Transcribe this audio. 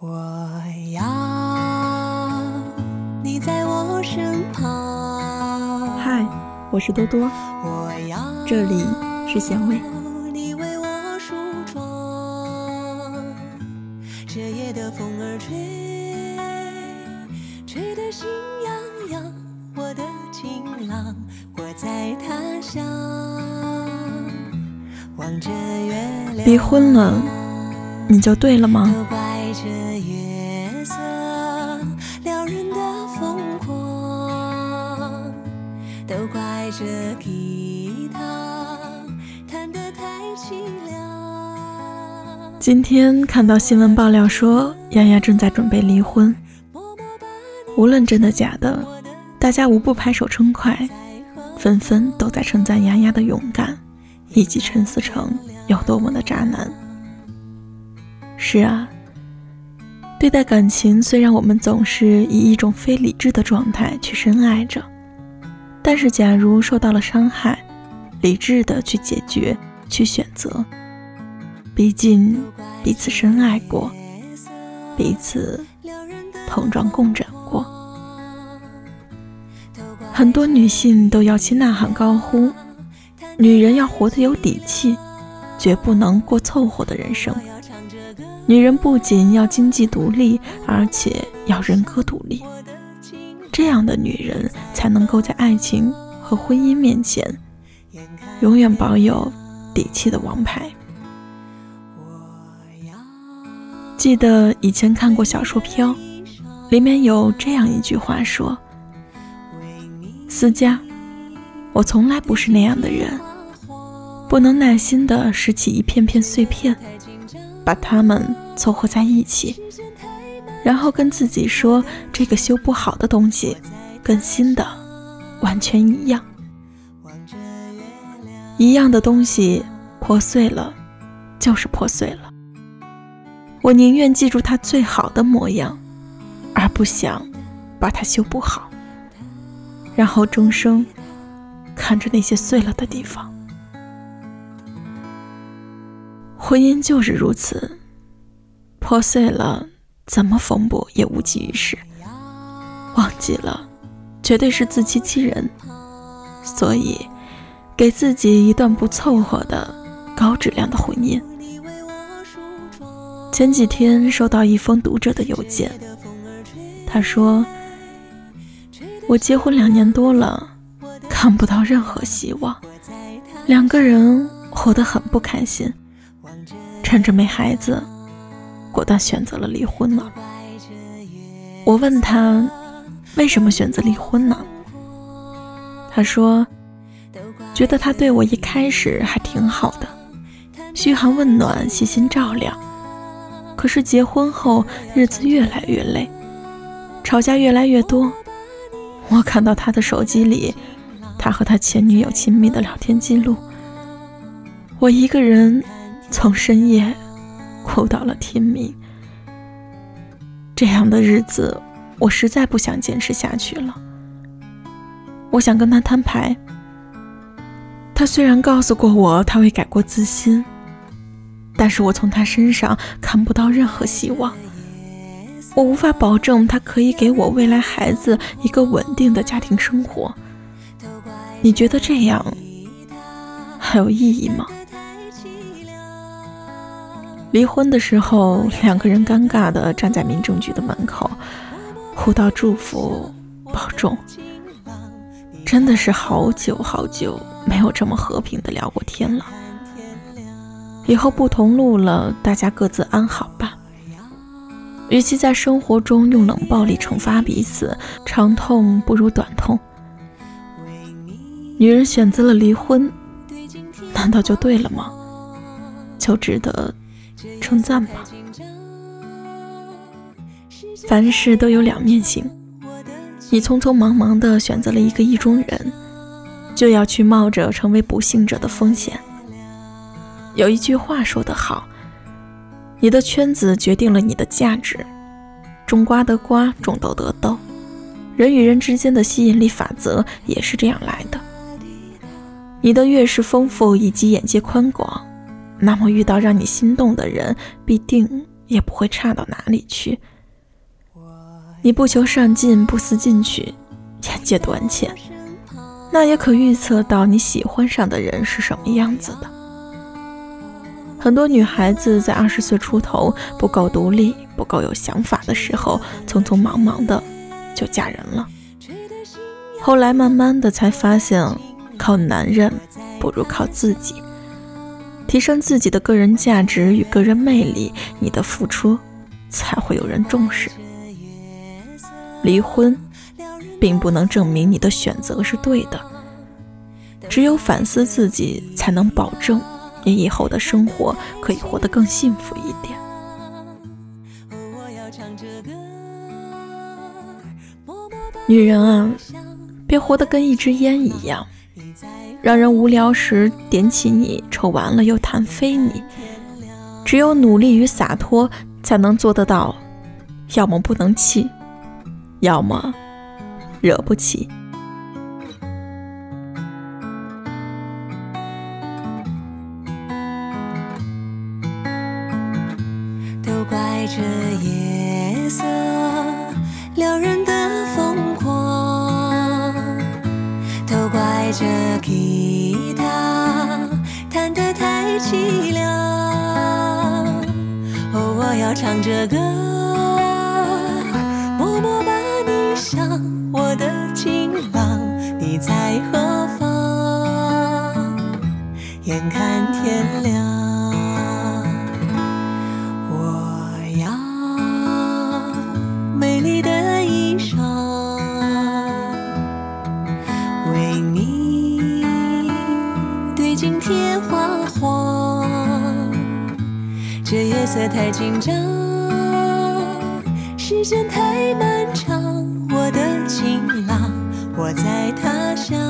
我要你在我身旁。嗨，我是多多，我要这里是咸味。你为我梳妆。这夜的风儿吹，吹得心痒痒。我的情郎，我在他乡，望着月亮。离婚了，你就对了吗？怪这吉他弹得太凄凉。今天看到新闻爆料说，丫丫正在准备离婚。无论真的假的，大家无不拍手称快，纷纷都在称赞丫丫的勇敢，以及陈思诚有多么的渣男。是啊，对待感情，虽然我们总是以一种非理智的状态去深爱着，但是假如受到了伤害，理智的去解决、去选择，毕竟彼此深爱过，彼此同床共枕过。很多女性都摇旗呐喊高呼：“女人要活得有底气，绝不能过凑合的人生。女人不仅要经济独立，而且要人格独立。这样的女人才能够在爱情和婚姻面前，永远保有底气的王牌。”记得以前看过小说《飘》，里面有这样一句话说。思佳，我从来不是那样的人，不能耐心地拾起一片片碎片，把它们凑合在一起，然后跟自己说这个修不好的东西跟新的完全一样。一样的东西破碎了，就是破碎了。我宁愿记住它最好的模样，而不想把它修不好。然后终生看着那些碎了的地方，婚姻就是如此，破碎了，怎么缝补也无济于事。忘记了，绝对是自欺欺人。所以，给自己一段不凑合的高质量的婚姻。前几天收到一封读者的邮件，他说。我结婚两年多了，看不到任何希望，两个人活得很不开心。趁着没孩子，果断选择了离婚了。我问他为什么选择离婚呢？他说，觉得他对我一开始还挺好的，嘘寒问暖，细心照料。可是结婚后，日子越来越累，吵架越来越多。我看到他的手机里，他和他前女友亲密的聊天记录。我一个人从深夜哭到了天明。这样的日子，我实在不想坚持下去了。我想跟他摊牌。他虽然告诉过我他会改过自新，但是我从他身上看不到任何希望。我无法保证他可以给我未来孩子一个稳定的家庭生活。你觉得这样还有意义吗？离婚的时候，两个人尴尬地站在民政局的门口，互道祝福、保重。真的是好久好久没有这么和平地聊过天了。以后不同路了，大家各自安好吧。与其在生活中用冷暴力惩罚彼此，长痛不如短痛。女人选择了离婚，难道就对了吗？就值得称赞吧？凡事都有两面性，你匆匆忙忙地选择了一个意中人，就要去冒着成为不幸者的风险。有一句话说得好。你的圈子决定了你的价值，种瓜得瓜，种豆得豆。人与人之间的吸引力法则也是这样来的。你的越是丰富以及眼界宽广，那么遇到让你心动的人，必定也不会差到哪里去。你不求上进，不思进取，眼界短浅，那也可预测到你喜欢上的人是什么样子的。很多女孩子在二十岁出头，不够独立、不够有想法的时候，匆匆忙忙的就嫁人了。后来慢慢的才发现，靠男人不如靠自己，提升自己的个人价值与个人魅力，你的付出才会有人重视。离婚，并不能证明你的选择是对的。只有反思自己，才能保证你以后的生活可以活得更幸福一点。女人啊，别活得跟一支烟一样，让人无聊时点起你，抽完了又弹飞你。只有努力与洒脱，才能做得到。要么不能气。要么惹不起，都怪这夜色撩人这吉他弹得太凄凉。哦，我要唱着歌。默默把你想我的情郎，你在何方？眼看天亮，对镜贴花黄。这夜色太紧张，时间太漫长。我的情郎，我在他乡。